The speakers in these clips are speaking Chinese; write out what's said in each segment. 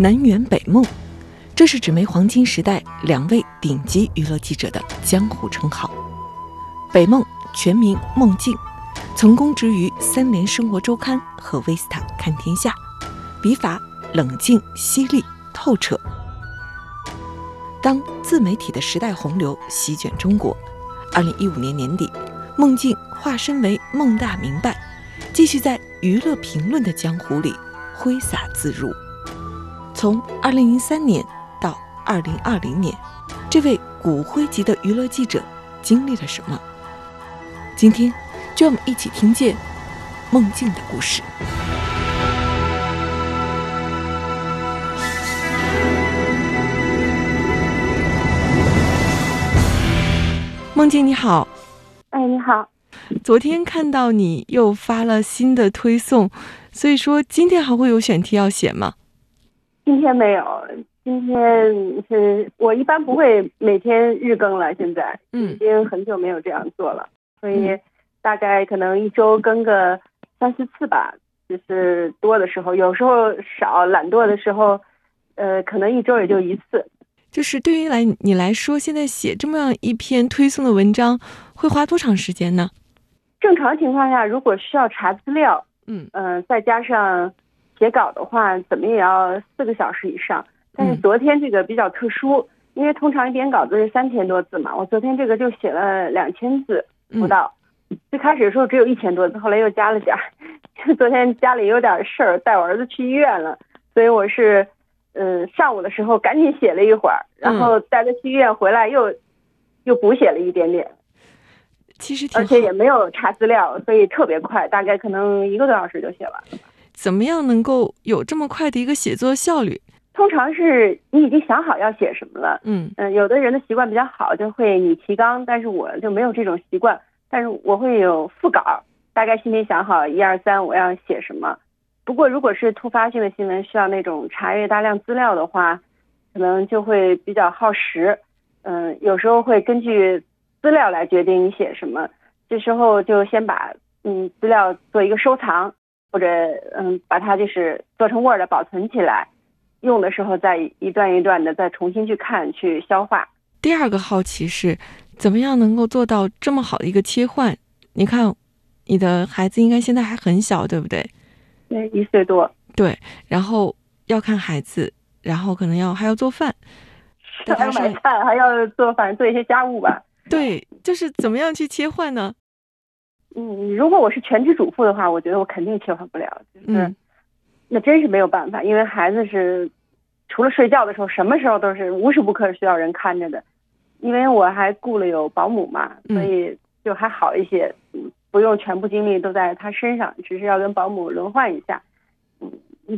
南辕北梦，这是纸媒黄金时代两位顶级娱乐记者的江湖称号。北梦全名孟静，曾供职于《三联生活周刊》和《维斯塔看天下》，笔法冷静犀利透彻。当自媒体的时代洪流席卷中国，二零一五年年底，孟静化身为孟大明白，继续在娱乐评论的江湖里挥洒自如。从二零零三年到二零二零年，这位骨灰级的娱乐记者经历了什么？今天，就让我们一起听见梦境的故事。梦境你好，哎，你好。昨天看到你又发了新的推送，所以说今天还会有选题要写吗？今天没有，今天是我一般不会每天日更了，现在已经很久没有这样做了，所以大概可能一周更个三四次吧，就是多的时候，有时候少，懒惰的时候，呃，可能一周也就一次。就是对于来你来说，现在写这么样一篇推送的文章，会花多长时间呢？正常情况下，如果需要查资料，嗯嗯，再加上。写稿的话，怎么也要四个小时以上。但是昨天这个比较特殊，因为通常一篇稿子是三千多字嘛，我昨天这个就写了两千字不到。最开始的时候只有一千多字，后来又加了点儿。昨天家里有点事儿，带我儿子去医院了，所以我是，嗯，上午的时候赶紧写了一会儿，然后带他去医院回来又，又补写了一点点。其实而且也没有查资料，所以特别快，大概可能一个多小时就写完了。怎么样能够有这么快的一个写作效率？通常是你已经想好要写什么了，嗯嗯，有的人的习惯比较好，就会拟提纲，但是我就没有这种习惯，但是我会有副稿，大概心里想好一二三我要写什么。不过如果是突发性的新闻，需要那种查阅大量资料的话，可能就会比较耗时，嗯，有时候会根据资料来决定你写什么，这时候就先把嗯资料做一个收藏。或者嗯，把它就是做成 Word 保存起来，用的时候再一段一段的再重新去看去消化。第二个好奇是，怎么样能够做到这么好的一个切换？你看，你的孩子应该现在还很小，对不对？对，一岁多。对，然后要看孩子，然后可能要还要做饭，还要买菜，还要做饭，做一些家务吧。对，就是怎么样去切换呢？嗯，如果我是全职主妇的话，我觉得我肯定切换不了，就是那真是没有办法，因为孩子是除了睡觉的时候，什么时候都是无时无刻需要人看着的。因为我还雇了有保姆嘛，所以就还好一些，不用全部精力都在他身上，只是要跟保姆轮换一下。嗯，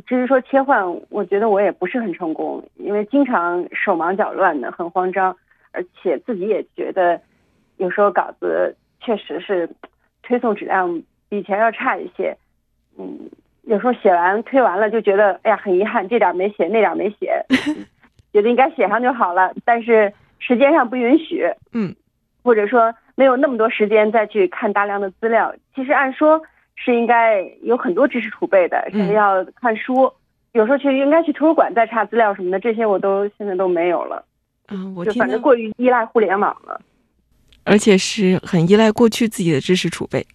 至于说切换，我觉得我也不是很成功，因为经常手忙脚乱的，很慌张，而且自己也觉得有时候稿子确实是。推送质量比以前要差一些，嗯，有时候写完推完了就觉得，哎呀，很遗憾，这点没写，那点没写，觉得应该写上就好了，但是时间上不允许，嗯，或者说没有那么多时间再去看大量的资料。其实按说是应该有很多知识储备的，甚至要看书，有时候去应该去图书馆再查资料什么的，这些我都现在都没有了，嗯，我就反正过于依赖互联网了。而且是很依赖过去自己的知识储备。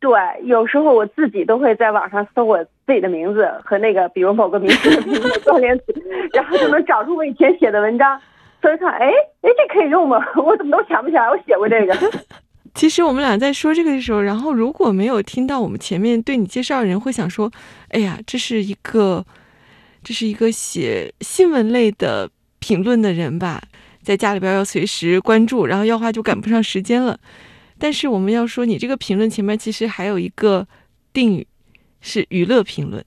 对，有时候我自己都会在网上搜我自己的名字和那个，比如某个明星的名字关联词，然后就能找出我以前写的文章。所以看，哎哎，这可以用吗？我怎么都想不起来我写过这个。其实我们俩在说这个的时候，然后如果没有听到我们前面对你介绍的人，会想说：“哎呀，这是一个，这是一个写新闻类的评论的人吧。”在家里边要随时关注，然后要话就赶不上时间了。但是我们要说，你这个评论前面其实还有一个定语是娱乐评论。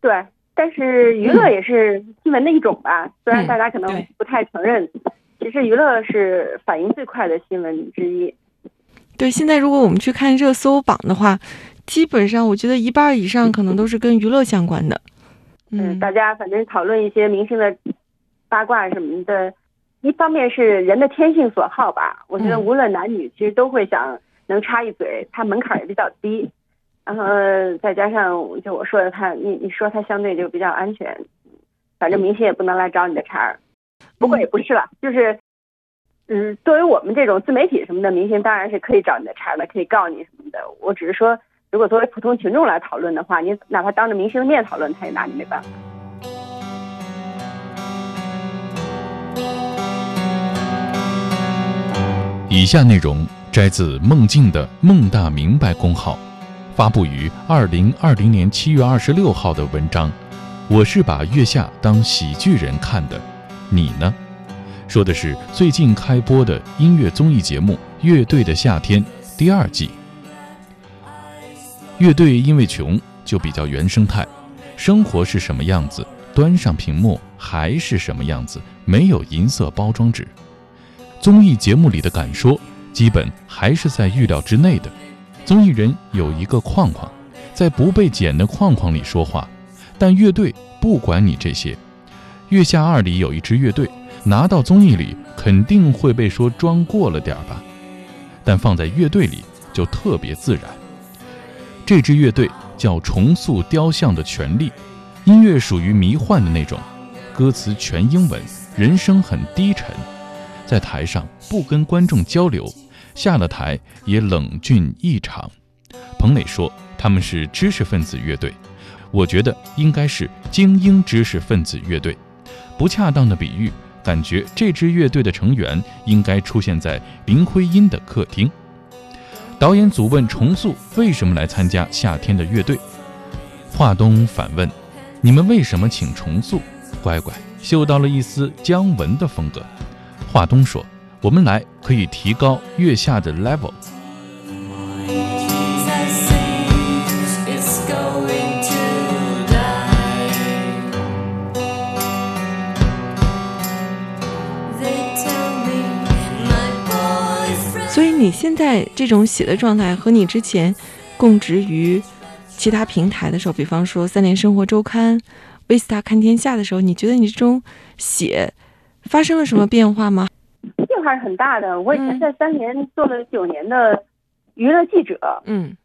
对，但是娱乐也是新闻的一种吧，虽然大家可能不太承认，其实娱乐是反应最快的新闻之一。对，现在如果我们去看热搜榜的话，基本上我觉得一半以上可能都是跟娱乐相关的。嗯，大家反正讨论一些明星的八卦什么的，一方面是人的天性所好吧，我觉得嗯无论男女，其实都会想能插一嘴，他门槛也比较低，然后再加上就我说的他，你你说他相对就比较安全，反正明星也不能来找你的茬儿，不过也不是了，就是。嗯，作为我们这种自媒体什么的明星，当然是可以找你的茬儿的，可以告你什么的。我只是说，如果作为普通群众来讨论的话，你哪怕当着明星的面讨论，他也拿你没办法。以下内容摘自孟静的“孟大明白”公号，发布于二零二零年七月二十六号的文章。我是把月下当喜剧人看的，你呢？说的是最近开播的音乐综艺节目《乐队的夏天》第二季。乐队因为穷，就比较原生态，生活是什么样子，端上屏幕还是什么样子，没有银色包装纸。综艺节目里的敢说，基本还是在预料之内的。综艺人有一个框框，在不被剪的框框里说话，但乐队不管你这些。《月下二》里有一支乐队，拿到综艺里肯定会被说装过了点儿吧，但放在乐队里就特别自然。这支乐队叫重塑雕像的权利，音乐属于迷幻的那种，歌词全英文，人声很低沉。在台上不跟观众交流，下了台也冷峻异常。彭磊说他们是知识分子乐队，我觉得应该是精英知识分子乐队。不恰当的比喻，感觉这支乐队的成员应该出现在林徽因的客厅。导演组问重塑为什么来参加夏天的乐队，华东反问：“你们为什么请重塑？”乖乖嗅到了一丝姜文的风格。华东说：“我们来可以提高月下的 levels 所以你现在这种写的状态和你之前供职于其他平台的时候，比方说《三联生活周刊》、《Vista 看天下》的时候，你觉得你这种写发生了什么变化吗？变化是很大的。我以前嗯在三联做了九年的娱乐记者，嗯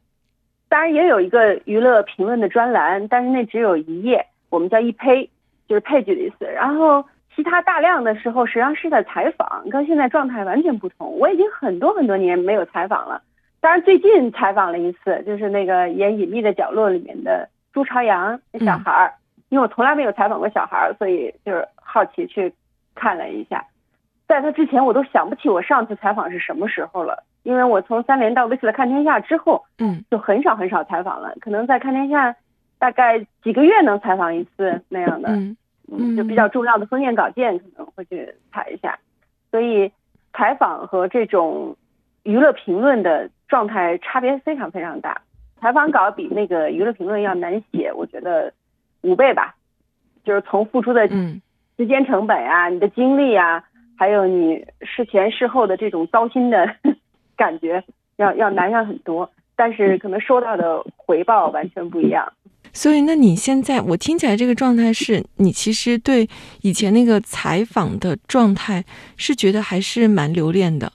当然也有一个娱乐评论的专栏，但是那只有一页，我们叫一胚，就是配句的意思。然后其他大量的时候，实际上是在采访，跟现在状态完全不同。我已经很多很多年没有采访了，当然最近采访了一次，就是那个演《隐秘的角落》里面的朱朝阳那小孩儿，因为我从来没有采访过小孩儿，所以就是好奇去看了一下。在他之前，我都想不起我上次采访是什么时候了，因为我从三联到《威斯勒看天下》之后，嗯就很少很少采访了，可能在看天下大概几个月能采访一次那样的，嗯嗯，就比较重要的封面稿件可能会去采一下，所以采访和这种娱乐评论的状态差别非常非常大。采访稿比那个娱乐评论要难写，我觉得五倍吧，就是从付出的嗯时间成本啊、你的精力啊，还有你事前事后的这种糟心的 感觉，要要难上很多。但是可能收到的回报完全不一样。所以，那你现在我听起来这个状态是你其实对以前那个采访的状态是觉得还是蛮留恋的。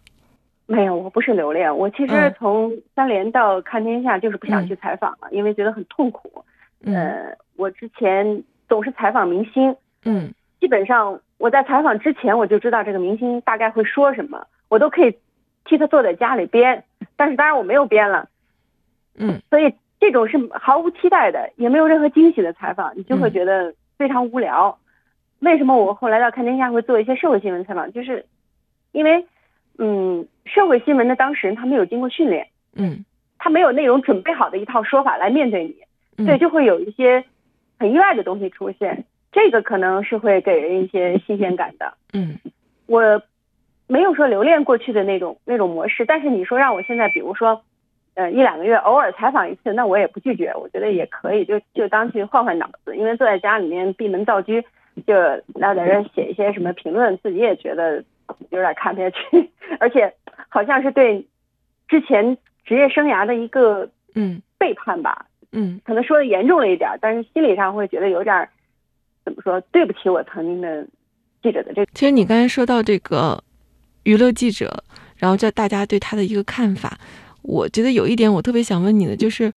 没有，我不是留恋，我其实嗯从三联到看天下就是不想嗯去采访了，因为觉得很痛苦。嗯呃，我之前总是采访明星，嗯基本上我在采访之前我就知道这个明星大概会说什么，我都可以替他坐在家里编。但是当然我没有编了，嗯所以这种是毫无期待的，也没有任何惊喜的采访，你就会嗯觉得非常无聊。为什么我后来到看天下会做一些社会新闻采访？就是因为，嗯，社会新闻的当事人他没有经过训练，嗯他没有那种准备好的一套说法来面对你，嗯，对，就会有一些很意外的东西出现。这个可能是会给人一些新鲜感的。嗯。我没有说留恋过去的那种那种模式，但是你说让我现在，比如说呃一两个月偶尔采访一次，那我也不拒绝，我觉得也可以，就就当去换换脑子，因为坐在家里面闭门造车，就那在这写一些什么评论，自己也觉得有点看不下去，而且好像是对之前职业生涯的一个嗯。背叛吧，嗯。可能说的严重了一点，但是心理上会觉得有点儿怎么说，对不起我曾经的记者的这个。其实你刚才说到这个娱乐记者，然后叫大家对他的一个看法，我觉得有一点我特别想问你的，就是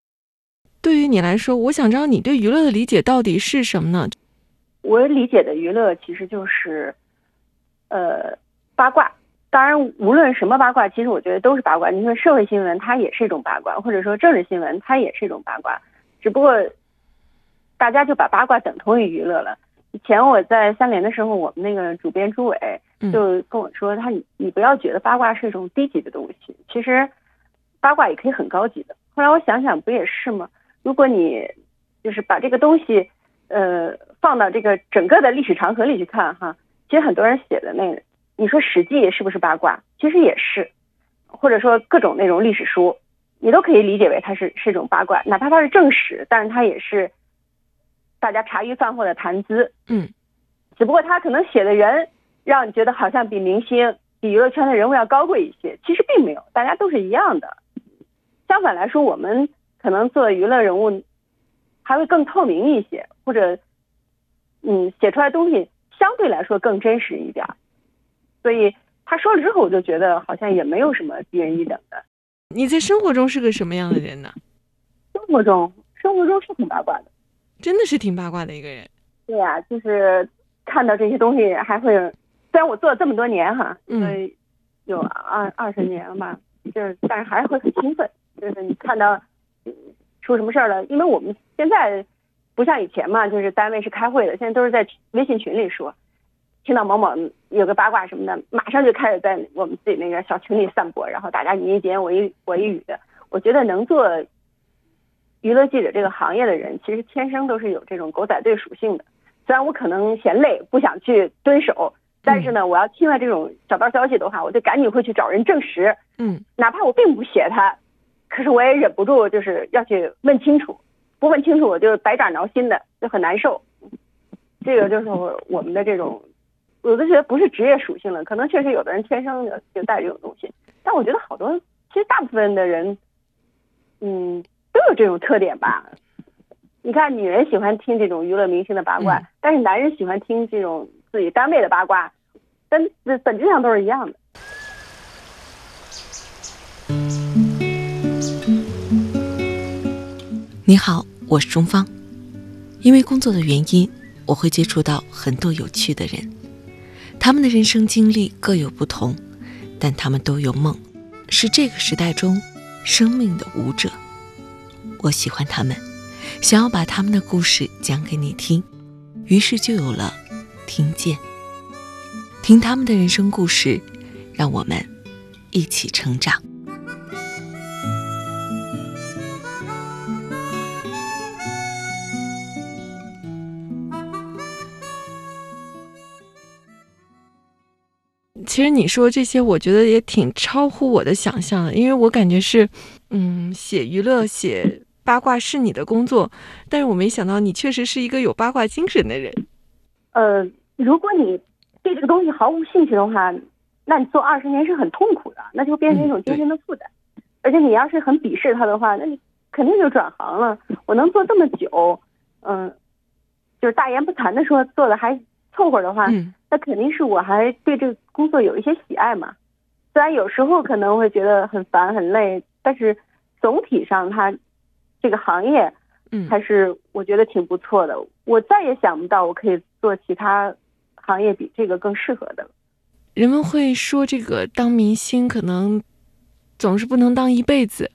对于你来说，我想知道你对娱乐的理解到底是什么呢？我理解的娱乐其实就是，呃，八卦。当然，无论什么八卦，其实我觉得都是八卦。你说社会新闻，它也是一种八卦；或者说政治新闻，它也是一种八卦。只不过大家就把八卦等同于娱乐了。以前我在三联的时候，我们那个主编朱伟嗯就跟我说，他你你不要觉得八卦是一种低级的东西，其实八卦也可以很高级的。后来我想想，不也是吗？如果你就是把这个东西，呃，放到这个整个的历史长河里去看哈，其实很多人写的那个，你说《史记》是不是八卦？其实也是，或者说各种那种历史书，你都可以理解为它是是一种八卦，哪怕它是正史，但是它也是大家茶余饭后的谈资。嗯只不过他可能写的人让你觉得好像比明星、比娱乐圈的人物要高贵一些，其实并没有，大家都是一样的。相反来说，我们可能做娱乐人物还会更透明一些，或者嗯，写出来的东西相对来说更真实一点。所以他说了之后，我就觉得好像也没有什么低人一等的。你在生活中是个什么样的人呢？生活中，生活中是挺八卦的。真的是挺八卦的一个人。对呀、就是看到这些东西还会，虽然我做了这么多年哈，嗯呃，有二二十年了吧，就是但是还是会很兴奋，就是你看到嗯出什么事儿了，因为我们现在不像以前嘛，就是单位是开会的，现在都是在微信群里说，听到某某有个八卦什么的，马上就开始在我们自己那个小群里散播，然后大家你一言我一我一语的，我觉得能做娱乐记者这个行业的人，其实天生都是有这种狗仔队属性的。虽然我可能嫌累，不想去蹲守，但是呢，我要听了这种小道消息的话，我就赶紧会去找人证实，嗯。哪怕我并不写他，可是我也忍不住就是要去问清楚，不问清楚我就百爪挠心的，就很难受。这个就是我我们的这种，我都觉得不是职业属性了，可能确实有的人天生就就带这种东西，但我觉得好多其实大部分的人，嗯，都有这种特点吧。你看，女人喜欢听这种娱乐明星的八卦，嗯但是男人喜欢听这种自己单位的八卦，但本质上都是一样的。你好，我是钟芳。因为工作的原因，我会接触到很多有趣的人，他们的人生经历各有不同，但他们都有梦，是这个时代中生命的舞者。我喜欢他们，想要把他们的故事讲给你听，于是就有了听见。听他们的人生故事，让我们一起成长。其实你说这些，我觉得也挺超乎我的想象的，因为我感觉是，嗯，写娱乐、写八卦是你的工作，但是我没想到你确实是一个有八卦精神的人。呃，如果你对这个东西毫无兴趣的话，那你做二十年是很痛苦的，那就变成一种精神的负担。而且你要是很鄙视他的话，那你肯定就转行了。我能做这么久，嗯、就是大言不惭的说做的还凑合的话，嗯那肯定是我还对这个工作有一些喜爱嘛。虽然有时候可能会觉得很烦很累，但是总体上它这个行业嗯还是我觉得挺不错的。我再也想不到我可以做其他行业比这个更适合的了。人们会说这个当明星可能总是不能当一辈子，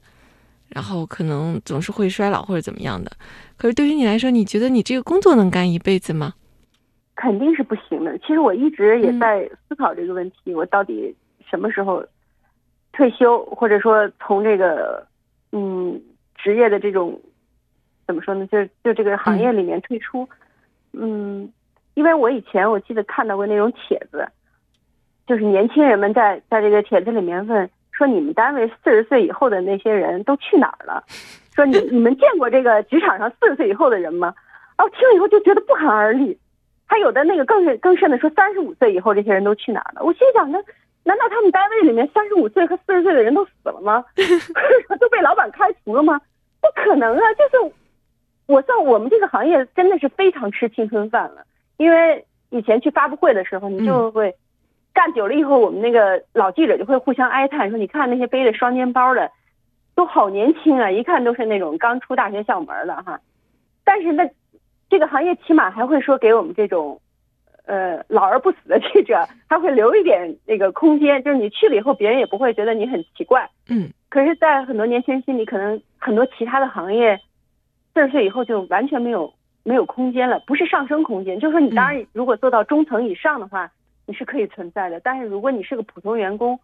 然后可能总是会衰老或者怎么样的。可是对于你来说，你觉得你这个工作能干一辈子吗？肯定是不行的。其实我一直也嗯在思考这个问题，我到底什么时候退休，或者说从这个嗯职业的这种怎么说呢，就是就这个行业里面退出。嗯，因为我以前我记得看到过那种帖子，就是年轻人们在在这个帖子里面问说说你们单位四十岁以后的那些人都去哪儿了？说你你们见过这个职场上四十岁以后的人吗？啊，我听了以后就觉得不寒而栗。还有的那个更是更甚的说，三十五岁以后这些人都去哪儿了？我心想，那难道他们单位里面三十五岁和四十岁的人都死了吗？都被老板开除了吗？不可能啊！就是我算我们这个行业真的是非常吃青春饭了，因为以前去发布会的时候，你就会干久了以后，我们那个老记者就会互相哀叹说：“你看那些背着双肩包的，都好年轻啊，一看都是那种刚出大学校门的哈。”但是那这个行业起码还会说给我们这种。呃，老而不死的记者，他会留一点那个空间，就是你去了以后，别人也不会觉得你很奇怪。嗯。可是，在很多年轻人心里，可能很多其他的行业，四十岁以后就完全没有没有空间了，不是上升空间，就是说你当然如果做到中层以上的话，你是可以存在的。但是如果你是个普通员工，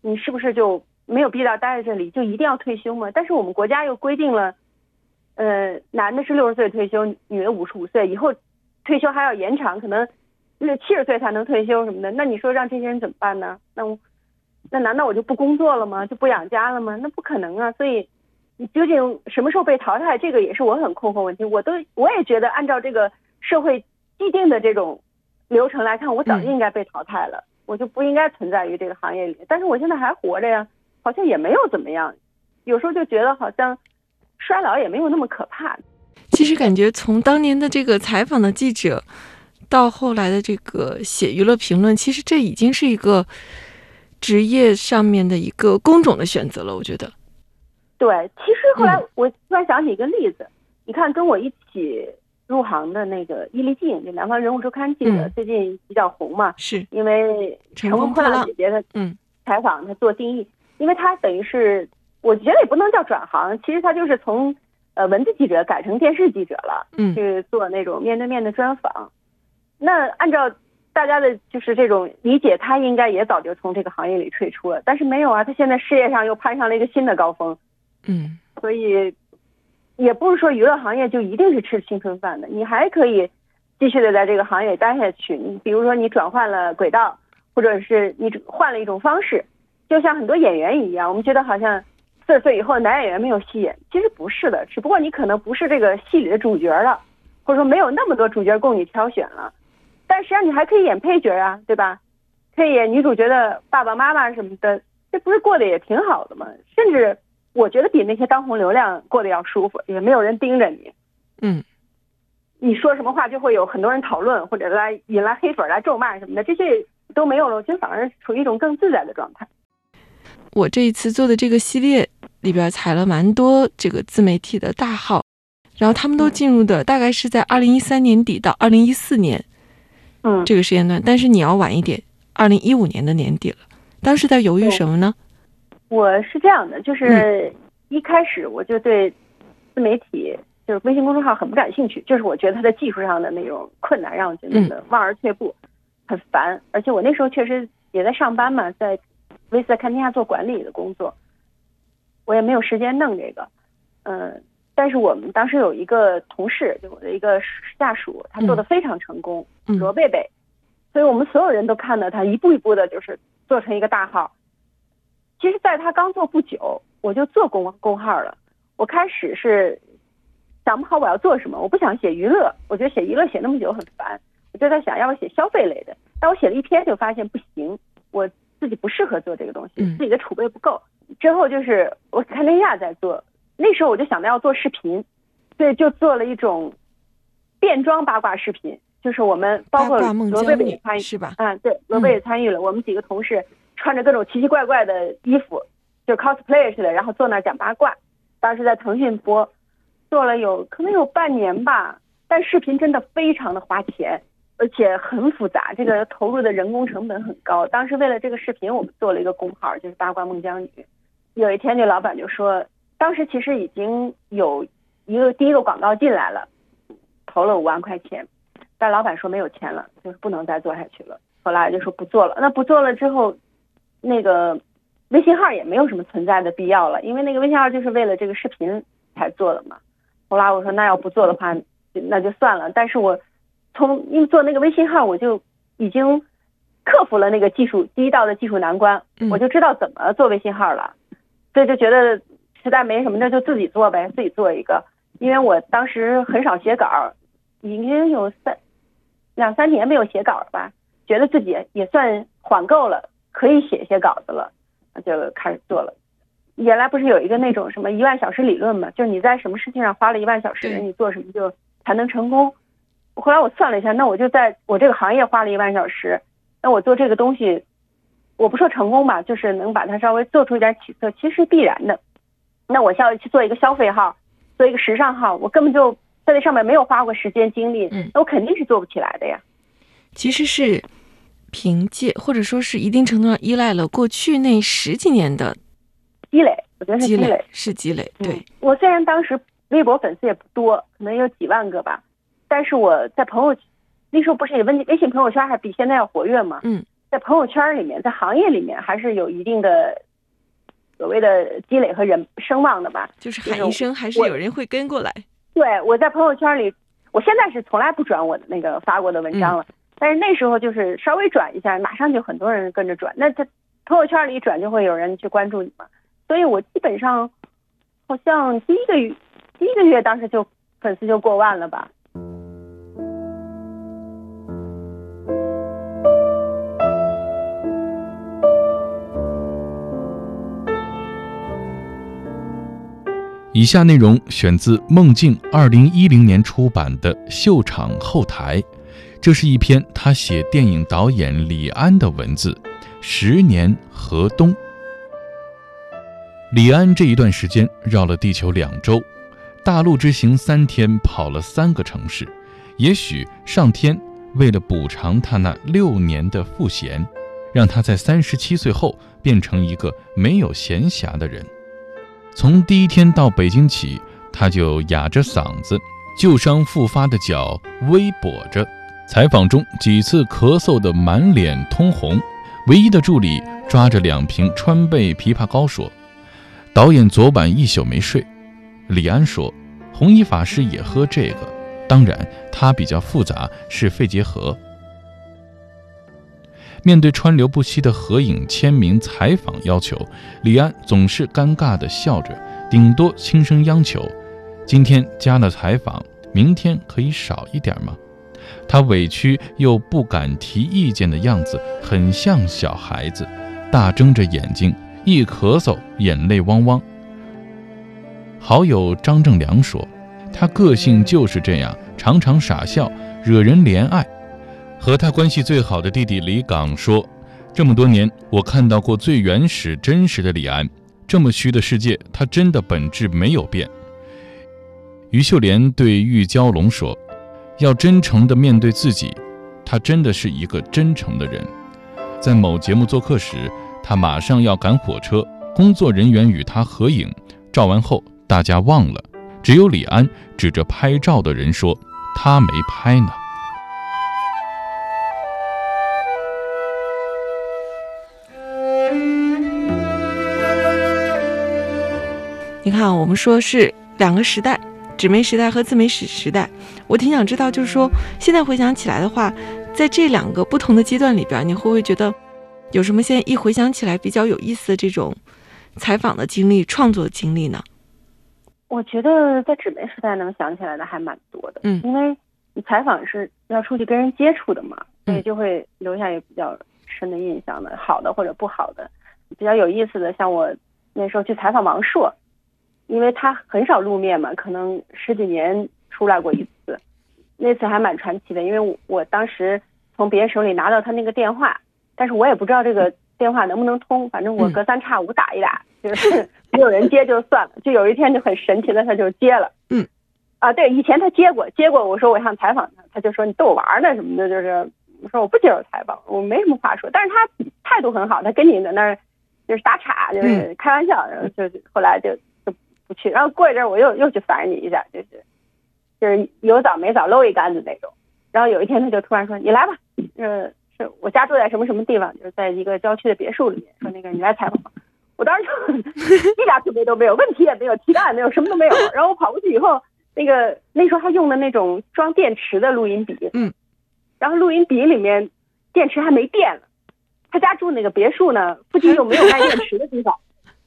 你是不是就没有必要待在这里，就一定要退休吗？但是我们国家又规定了，呃，男的是六十岁退休，女的五十五岁以后。退休还要延长，可能那七十岁才能退休什么的。那你说让这些人怎么办呢？那我那难道我就不工作了吗？就不养家了吗？那不可能啊！所以你究竟什么时候被淘汰？这个也是我很困惑问题。我都我也觉得按照这个社会既定的这种流程来看，我早就应该被淘汰了，我就不应该存在于这个行业里。但是我现在还活着呀，好像也没有怎么样。有时候就觉得好像衰老也没有那么可怕。其实感觉从当年的这个采访的记者，到后来的这个写娱乐评论，其实这已经是一个职业上面的一个工种的选择了。我觉得，对，其实后来我突然想起一个例子，你看跟我一起入行的那个伊丽静，就南方人物周刊记者，最近比较红嘛，是因为乘风破浪姐姐的嗯采访，她做定义，因为她等于是我觉得也不能叫转行，其实她就是从。呃，文字记者改成电视记者了，嗯，去做那种面对面的专访。那按照大家的就是这种理解，他应该也早就从这个行业里退出了，但是没有啊，他现在事业上又攀上了一个新的高峰，嗯，所以也不是说娱乐行业就一定是吃青春饭的，你还可以继续的在这个行业待下去。你比如说你转换了轨道，或者是你换了一种方式，就像很多演员一样，我们觉得好像。四十岁以后男演员没有戏演，其实不是的，只不过你可能不是这个戏里的主角了，或者说没有那么多主角供你挑选了。但实际上你还可以演配角啊，对吧？可以演女主角的爸爸妈妈什么的，这不是过得也挺好的吗？甚至我觉得比那些当红流量过得要舒服，也没有人盯着你。嗯，你说什么话就会有很多人讨论，或者来引来黑粉来咒骂什么的，这些都没有了。我觉得反而处于一种更自在的状态。我这一次做的这个系列里边采了蛮多这个自媒体的大号，然后他们都进入的大概是在二零一三年底到二零一四年，嗯，这个时间段。但是你要晚一点，二零一五年的年底了。当时在犹豫什么呢？我是这样的，就是一开始我就对自媒体就是微信公众号很不感兴趣，就是我觉得它的技术上的那种困难让我觉得望而却步，很烦。而且我那时候确实也在上班嘛，在。威斯看天下做管理的工作，我也没有时间弄这个，嗯，但是我们当时有一个同事，就我的一个下属，他做的非常成功，罗贝贝，所以我们所有人都看到他一步一步的，就是做成一个大号。其实，在他刚做不久，我就做公公号了。我开始是想不好我要做什么，我不想写娱乐，我觉得写娱乐写那么久很烦，我就在想要不写消费类的。但我写了一篇就发现不行，我。自己不适合做这个东西，自己的储备不够。之后就是我看天下在做，那时候我就想到要做视频，所以就做了一种变装八卦视频，就是我们包括罗贝贝也参与是吧？嗯，对，罗贝也参与了。我们几个同事穿着各种奇奇怪怪的衣服，就 cosplay 似的，然后坐那儿讲八卦。当时在腾讯播，做了有可能有半年吧，但视频真的非常的花钱。而且很复杂，这个投入的人工成本很高。当时为了这个视频，我们做了一个公号，就是八卦孟姜女。有一天，这老板就说，当时其实已经有一个第一个广告进来了，投了五万块钱，但老板说没有钱了，就是不能再做下去了。后来就说不做了。那不做了之后，那个微信号也没有什么存在的必要了，因为那个微信号就是为了这个视频才做的嘛。后来我说，那要不做的话，那就算了。但是我。从因为做那个微信号，我就已经克服了那个技术第一道的技术难关，嗯我就知道怎么做微信号了，所以就觉得实在没什么，那就自己做呗，自己做一个。因为我当时很少写稿，已经有三两三年没有写稿了吧，觉得自己也算缓够了，可以写一些稿子了，就开始做了。原来不是有一个那种什么一万小时理论嘛，就是你在什么事情上花了一万小时，对你做什么就才能成功。后来我算了一下，那我就在我这个行业花了一万小时，那我做这个东西，我不说成功吧，就是能把它稍微做出一点起色，其实是必然的。那我要去做一个消费号，做一个时尚号，我根本就在这上面没有花过时间精力，嗯那我肯定是做不起来的呀。其实是凭借或者说是一定程度上依赖了过去那十几年的积累，我觉得是积累是积累，对嗯，，我虽然当时微博粉丝也不多，可能有几万个吧，但是我在朋友那时候不是也微微信朋友圈还比现在要活跃嘛，嗯，在朋友圈里面，在行业里面还是有一定的所谓的积累和人声望的吧。就是喊一声，还是有人会跟过来。对，我在朋友圈里，我现在是从来不转我的那个发过的文章了，但是那时候就是稍微转一下，马上就很多人跟着转。那他朋友圈里一转，就会有人去关注你嘛。所以我基本上好像第一个月，第一个月当时就粉丝就过万了吧。以下内容选自梦境二零一零年出版的《秀场后台》，这是一篇他写电影导演李安的文字。十年河东，李安这一段时间绕了地球两周，大陆之行三天，跑了三个城市。也许上天为了补偿他那六年的赋闲，让他在三十七岁后变成一个没有闲暇的人。从第一天到北京起，他就哑着嗓子，旧伤复发的脚微跛着。采访中几次咳嗽得满脸通红，唯一的助理抓着两瓶川贝枇杷膏说：“导演昨晚一宿没睡。”李安说：“红衣法师也喝这个，当然他比较复杂，是肺结核。”面对川流不息的合影、签名、采访要求，李安总是尴尬地笑着，顶多轻声央求：“今天加了采访，明天可以少一点吗？”他委屈又不敢提意见的样子，很像小孩子，大睁着眼睛，一咳嗽眼泪汪汪。好友张正良说：“他个性就是这样，常常傻笑，惹人怜爱。”和他关系最好的弟弟李岗说：“这么多年，我看到过最原始、真实的李安。这么虚的世界，他真的本质没有变。”于秀莲对玉娇龙说：“要真诚地面对自己，他真的是一个真诚的人。”在某节目做客时，他马上要赶火车，工作人员与他合影，照完后大家忘了，只有李安指着拍照的人说：“他没拍呢。”你看，我们说是两个时代，纸媒时代和自媒体时代。我挺想知道，就是说，现在回想起来的话，在这两个不同的阶段里边，你会不会觉得有什么现在一回想起来比较有意思的这种采访的经历、创作的经历呢？我觉得在纸媒时代能想起来的还蛮多的，嗯因为你采访是要出去跟人接触的嘛，所以嗯就会留下一个比较深的印象的，好的或者不好的。比较有意思的，像我那时候去采访王朔，因为他很少露面嘛，可能十几年出来过一次，那次还蛮传奇的，因为我我当时从别人手里拿到他那个电话，但是我也不知道这个电话能不能通，反正我嗯隔三差五打一打，就是没有人接就算了。就有一天就很神奇的，他就接了。嗯，啊，对，以前他接过，接过，我说我想采访他，他就说你逗我玩呢什么的，就是我说我不接受采访，我没什么话说。但是他态度很好，他跟你在那儿就是打岔，就是开玩笑，然后就就后来就就不去。然后过一阵儿我又又去烦你一下，就是就是有枣没枣搂一杆子那种。然后有一天他就突然说你来吧，呃，是我家住在什么什么地方，就是在一个郊区的别墅里面，说那个你来采访吧。我当时就 一点准备都没有，问题也没有，提纲也没有，什么都没有。然后我跑过去以后，那个那时候他用的那种装电池的录音笔，嗯，然后录音笔里面电池还没电了，他家住那个别墅呢，附近又没有卖电池的地方，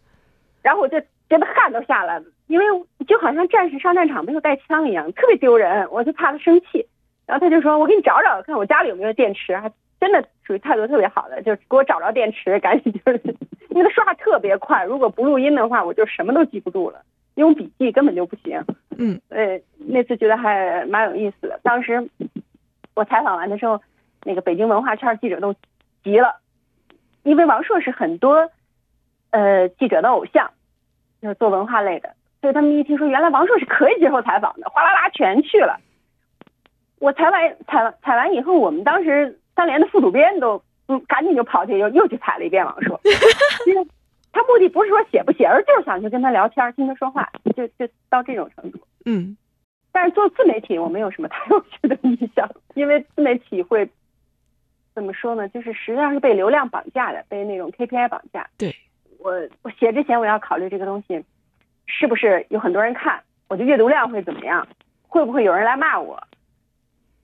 然后我就觉得汗都下来了，因为就好像战士上战场没有带枪一样，特别丢人，我就怕他生气。然后他就说：“我给你找找看，我家里有没有电池。”还真的属于态度特别好的，就给我找着电池，赶紧就是，因为他说话特别快，如果不录音的话，我就什么都记不住了，用笔记根本就不行。嗯，呃，那次觉得还蛮有意思的。当时我采访完的时候，那个北京文化圈记者都急了，因为王朔是很多呃记者的偶像，就是做文化类的，所以他们一听说原来王朔是可以接受采访的，哗啦啦全去了。我采完采完采完以后，我们当时三联的副主编都嗯赶紧就跑去又又去采了一遍王朔，因为他目的不是说写不写，而就是想去跟他聊天，听他说话，就就到这种程度。嗯但是做自媒体，我没有什么太有趣的印象，因为自媒体会怎么说呢？就是实际上是被流量绑架的，被那种 KPI 绑架。对我，我写之前我要考虑这个东西是不是有很多人看，我的阅读量会怎么样，会不会有人来骂我？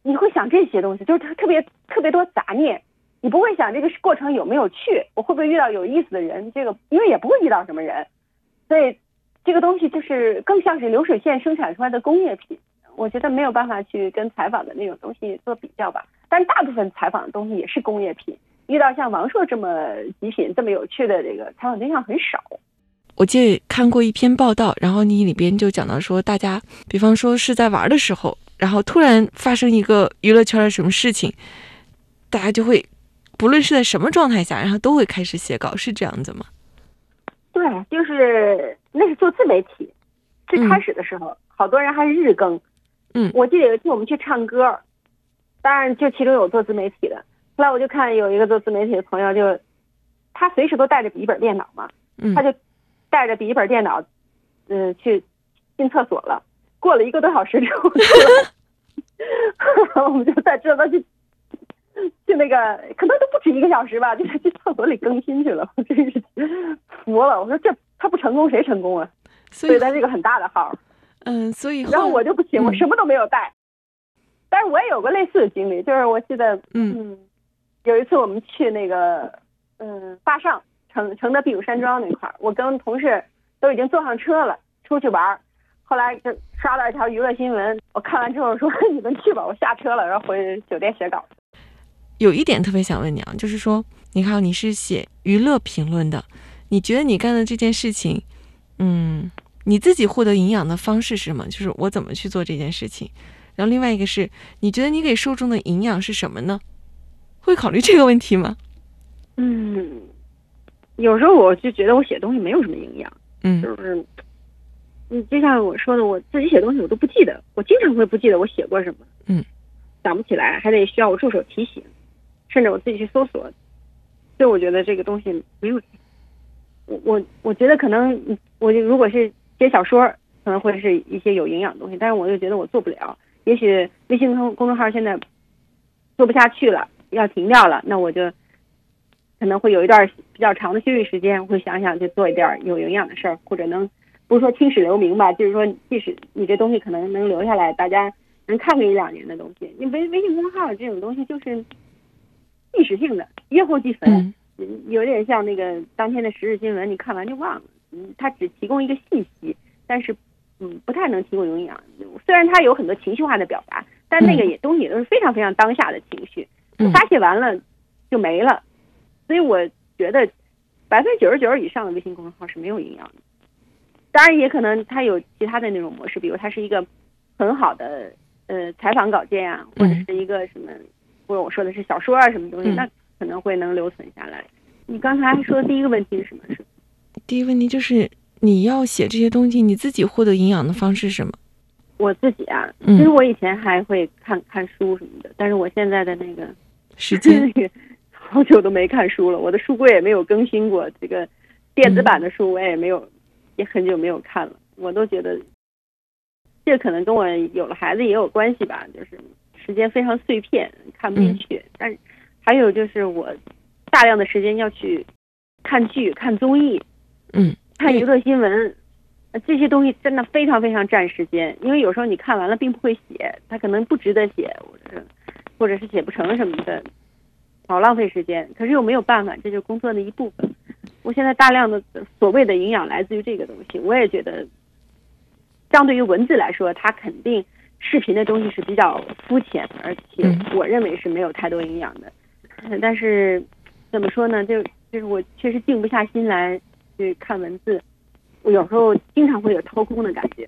你会想这些东西，就是特特别特别多杂念，你不会想这个过程有没有趣，我会不会遇到有意思的人？这个因为也不会遇到什么人，所以这个东西就是更像是流水线生产出来的工业品。我觉得没有办法去跟采访的那种东西做比较吧。但大部分采访的东西也是工业品，遇到像王朔这么极品、这么有趣的这个采访对象很少。我记得看过一篇报道，然后你里边就讲到说，大家比方说是在玩的时候，然后突然发生一个娱乐圈的什么事情，大家就会不论是在什么状态下，然后都会开始写稿，是这样子吗？对，就是那是做自媒体，最开始的时候，好多人还是日更。嗯我记得有一次我们去唱歌，当然就其中有做自媒体的。后来我就看有一个做自媒体的朋友就，他随时都带着笔记本电脑嘛，嗯他就带着笔记本电脑，嗯、去进厕所了。过了一个多小时之后 我们就在这边去去那个，可能都不止一个小时吧，就是去厕所里更新去了。我真是服了，我说这他不成功谁成功啊？所以他是个很大的号。嗯，所以然后我就不行，我嗯什么都没有带。但是我也有过类似的经历，就是我记得，嗯嗯，有一次我们去那个，嗯，坝上承承德避暑山庄那块儿，我跟同事都已经坐上车了，出去玩儿。后来就刷到一条娱乐新闻，我看完之后说 你们去吧，我下车了，然后回酒店写稿。有一点特别想问你啊，就是说，你看你是写娱乐评论的，你觉得你干的这件事情，嗯，你自己获得营养的方式是什么？就是我怎么去做这件事情？然后另外一个是，你觉得你给受众的营养是什么呢？会考虑这个问题吗？嗯，有时候我就觉得我写东西没有什么营养。嗯就是，嗯，就像我说的，我自己写东西我都不记得，我经常会不记得我写过什么，嗯，想不起来，还得需要我助手提醒，甚至我自己去搜索。所以我觉得这个东西没有，我我我觉得可能嗯我就如果是写小说，可能会是一些有营养的东西，但是我就觉得我做不了。也许微信公公众号现在做不下去了，要停掉了，那我就可能会有一段比较长的休息时间，会想想就做一点有营养的事儿，或者能不是说青史留名吧，就是说即使你这东西可能能留下来，大家能看个一两年的东西。你微微信公众号这种东西就是即时性的，阅后即焚，有点像那个当天的时事新闻，你看完就忘了。嗯，它只提供一个信息，但是嗯不太能提供营养。虽然它有很多情绪化的表达，但那个也东西也都是非常非常当下的情绪，嗯发泄完了就没了。所以我觉得百分之九十九以上的微信公众号是没有营养的。当然，也可能它有其他的那种模式，比如它是一个很好的呃采访稿件啊，或者嗯是一个什么，或者我说的是小说啊什么东西，嗯那可能会能留存下来。你刚才说的第一个问题是什么？是第一个问题就是你要写这些东西，你自己获得营养的方式是什么？我自己啊，嗯其实我以前还会看看书什么的，但是我现在的那个时间，好久都没看书了，我的书柜也没有更新过，这个电子版的书我也没有，也很久没有看了。我都觉得，这可能跟我有了孩子也有关系吧，就是时间非常碎片，看不进去。但是还有就是我大量的时间要去看剧、看综艺、嗯看娱乐新闻。呃这些东西真的非常非常占时间，因为有时候你看完了并不会写，它可能不值得写，或者是或者是写不成什么的，好浪费时间，可是又没有办法，这就是工作的一部分。我现在大量的所谓的营养来自于这个东西，我也觉得，相对于文字来说，它肯定视频的东西是比较肤浅，而且嗯我认为是没有太多营养的。但是怎么说呢？就就是我确实静不下心来去看文字，我有时候经常会有掏空的感觉。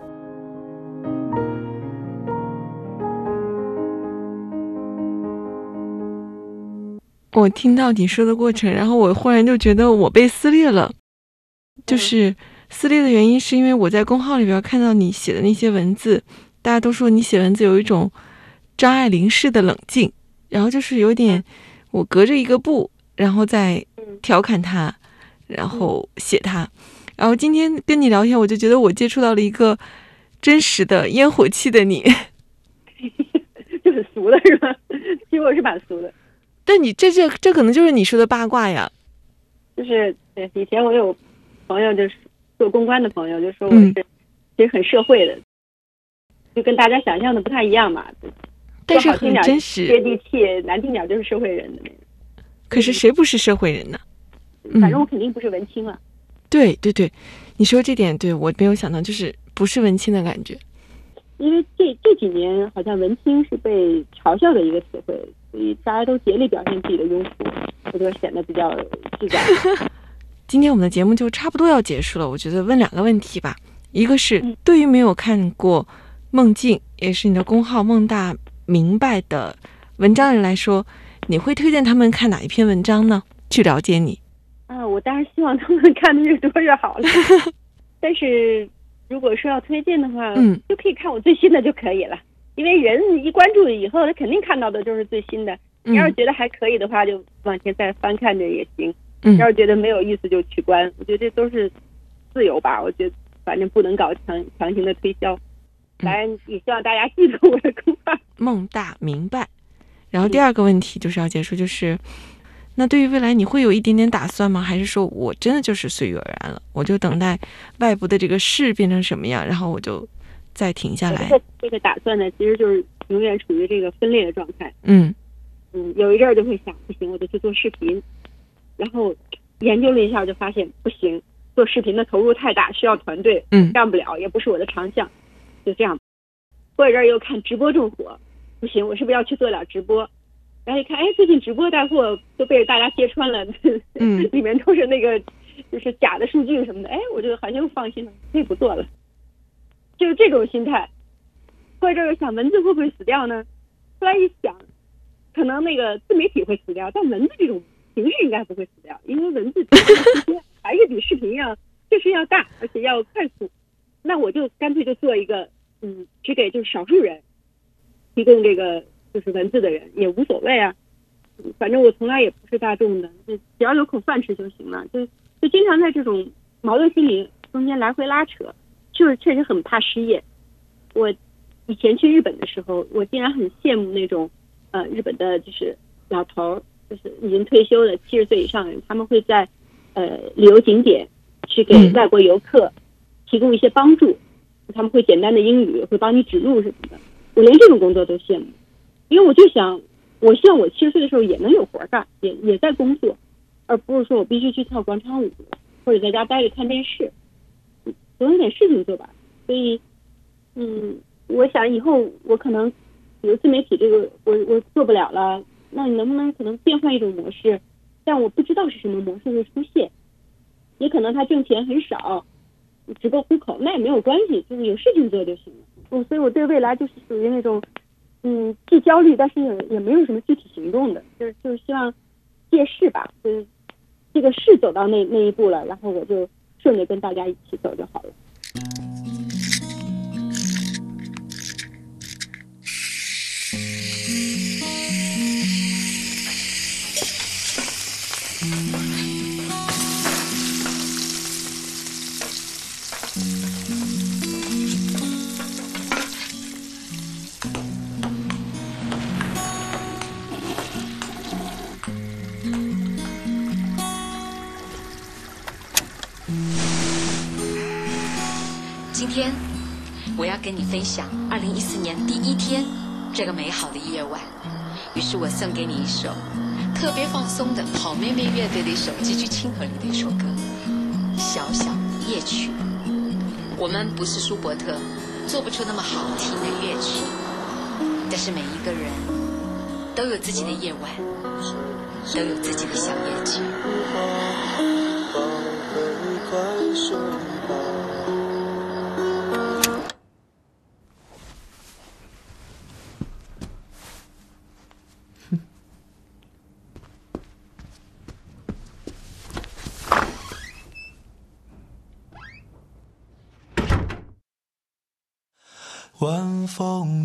我听到你说的过程，然后我忽然就觉得我被撕裂了。就是撕裂的原因，是因为我在公号里边看到你写的那些文字，大家都说你写文字有一种张爱玲式的冷静，然后就是有点我隔着一个布，然后再调侃他，然后写他。然后今天跟你聊天，我就觉得我接触到了一个真实的烟火气的你。就很俗的是吧？其实我是蛮俗的，但你这这这可能就是你说的八卦呀。就是对以前我有朋友就是做公关的朋友就说我嗯是其实很社会的，就跟大家想象的不太一样嘛。但是很真实接，地气，难听点就是社会人的那种。可是谁不是社会人呢？反正我肯定不是文青了。对对对，你说这点对我没有想到，就是不是文青的感觉。因为这这几年好像文青是被嘲笑的一个词汇，所以大家都竭力表现自己的庸俗，这就显得比较自在。今天我们的节目就差不多要结束了，我觉得问两个问题吧。一个是嗯对于没有看过《梦境》，也是你的公号“梦大明白”的文章人来说，你会推荐他们看哪一篇文章呢？去了解你。啊，我当然希望他们看的越多越好了。但是如果说要推荐的话，嗯，就可以看我最新的就可以了。因为人一关注以后，他肯定看到的就是最新的。你要是嗯觉得还可以的话，就往前再翻看着也行；嗯要是觉得没有意思，就取关。我觉得这都是自由吧。我觉得反正不能搞强强行的推销。当然，也希望大家记住我的公号。梦大明白。然后第二个问题就是要结束，就是那对于未来你会有一点点打算吗？还是说我真的就是随遇而安了，我就等待外部的这个事变成什么样，然后我就再停下来这？个这个打算呢，其实就是永远处于这个分裂的状态。嗯嗯，有一阵儿就会想，不行，我就去做视频，然后研究了一下，就发现不行，做视频的投入太大，需要团队，嗯干不了，也不是我的长项，就这样。过一阵儿又看直播正火，不行，我是不是要去做点直播？然后一看，哎，最近直播带货都被大家揭穿了，嗯 里面都是那个就是假的数据什么的，哎，我就好像又放心了，可以不做了，就是这种心态。过一阵儿又想，文字会不会死掉呢？后来一想，可能那个自媒体会死掉，但文字这种形式应该不会死掉，因为文字还是比视频要确实要大，而且要快速。那我就干脆就做一个，嗯，只给就是少数人提供这个就是文字的人也无所谓啊。嗯反正我从来也不是大众的，就只要有口饭吃就行了。就就经常在这种矛盾心理中间来回拉扯，就是确实很怕失业。我以前去日本的时候，我竟然很羡慕那种呃日本的就是老头儿，就是已经退休的七十岁以上的人，他们会在呃旅游景点去给嗯外国游客提供一些帮助，他们会简单的英语，会帮你指路什么的。我连这种工作都羡慕，因为我就想，我希望我七十岁的时候也能有活干，也也在工作，而不是说我必须去跳广场舞，或者在家待着看电视，总有点事情做吧。所以，嗯，我想以后我可能，比如自媒体这个，我我做不了了，那你能不能可能变换一种模式？但我不知道是什么模式会出现，也可能他挣钱很少，只够糊口，那也没有关系，就是有事情做就行了。嗯，所以我对未来就是属于那种，嗯，既焦虑，但是也也没有什么具体行动的，就是就是希望借势吧，就是这个势走到那那一步了，然后我就顺着跟大家一起走就好了。天我要跟你分享二零一四年第一天这个美好的夜晚。于是我送给你一首特别放松的好妹妹乐队的一首极具亲和力的一首歌《小小夜曲》。我们不是舒伯特，做不出那么好听的乐曲，但是每一个人都有自己的夜晚，都有自己的小夜曲。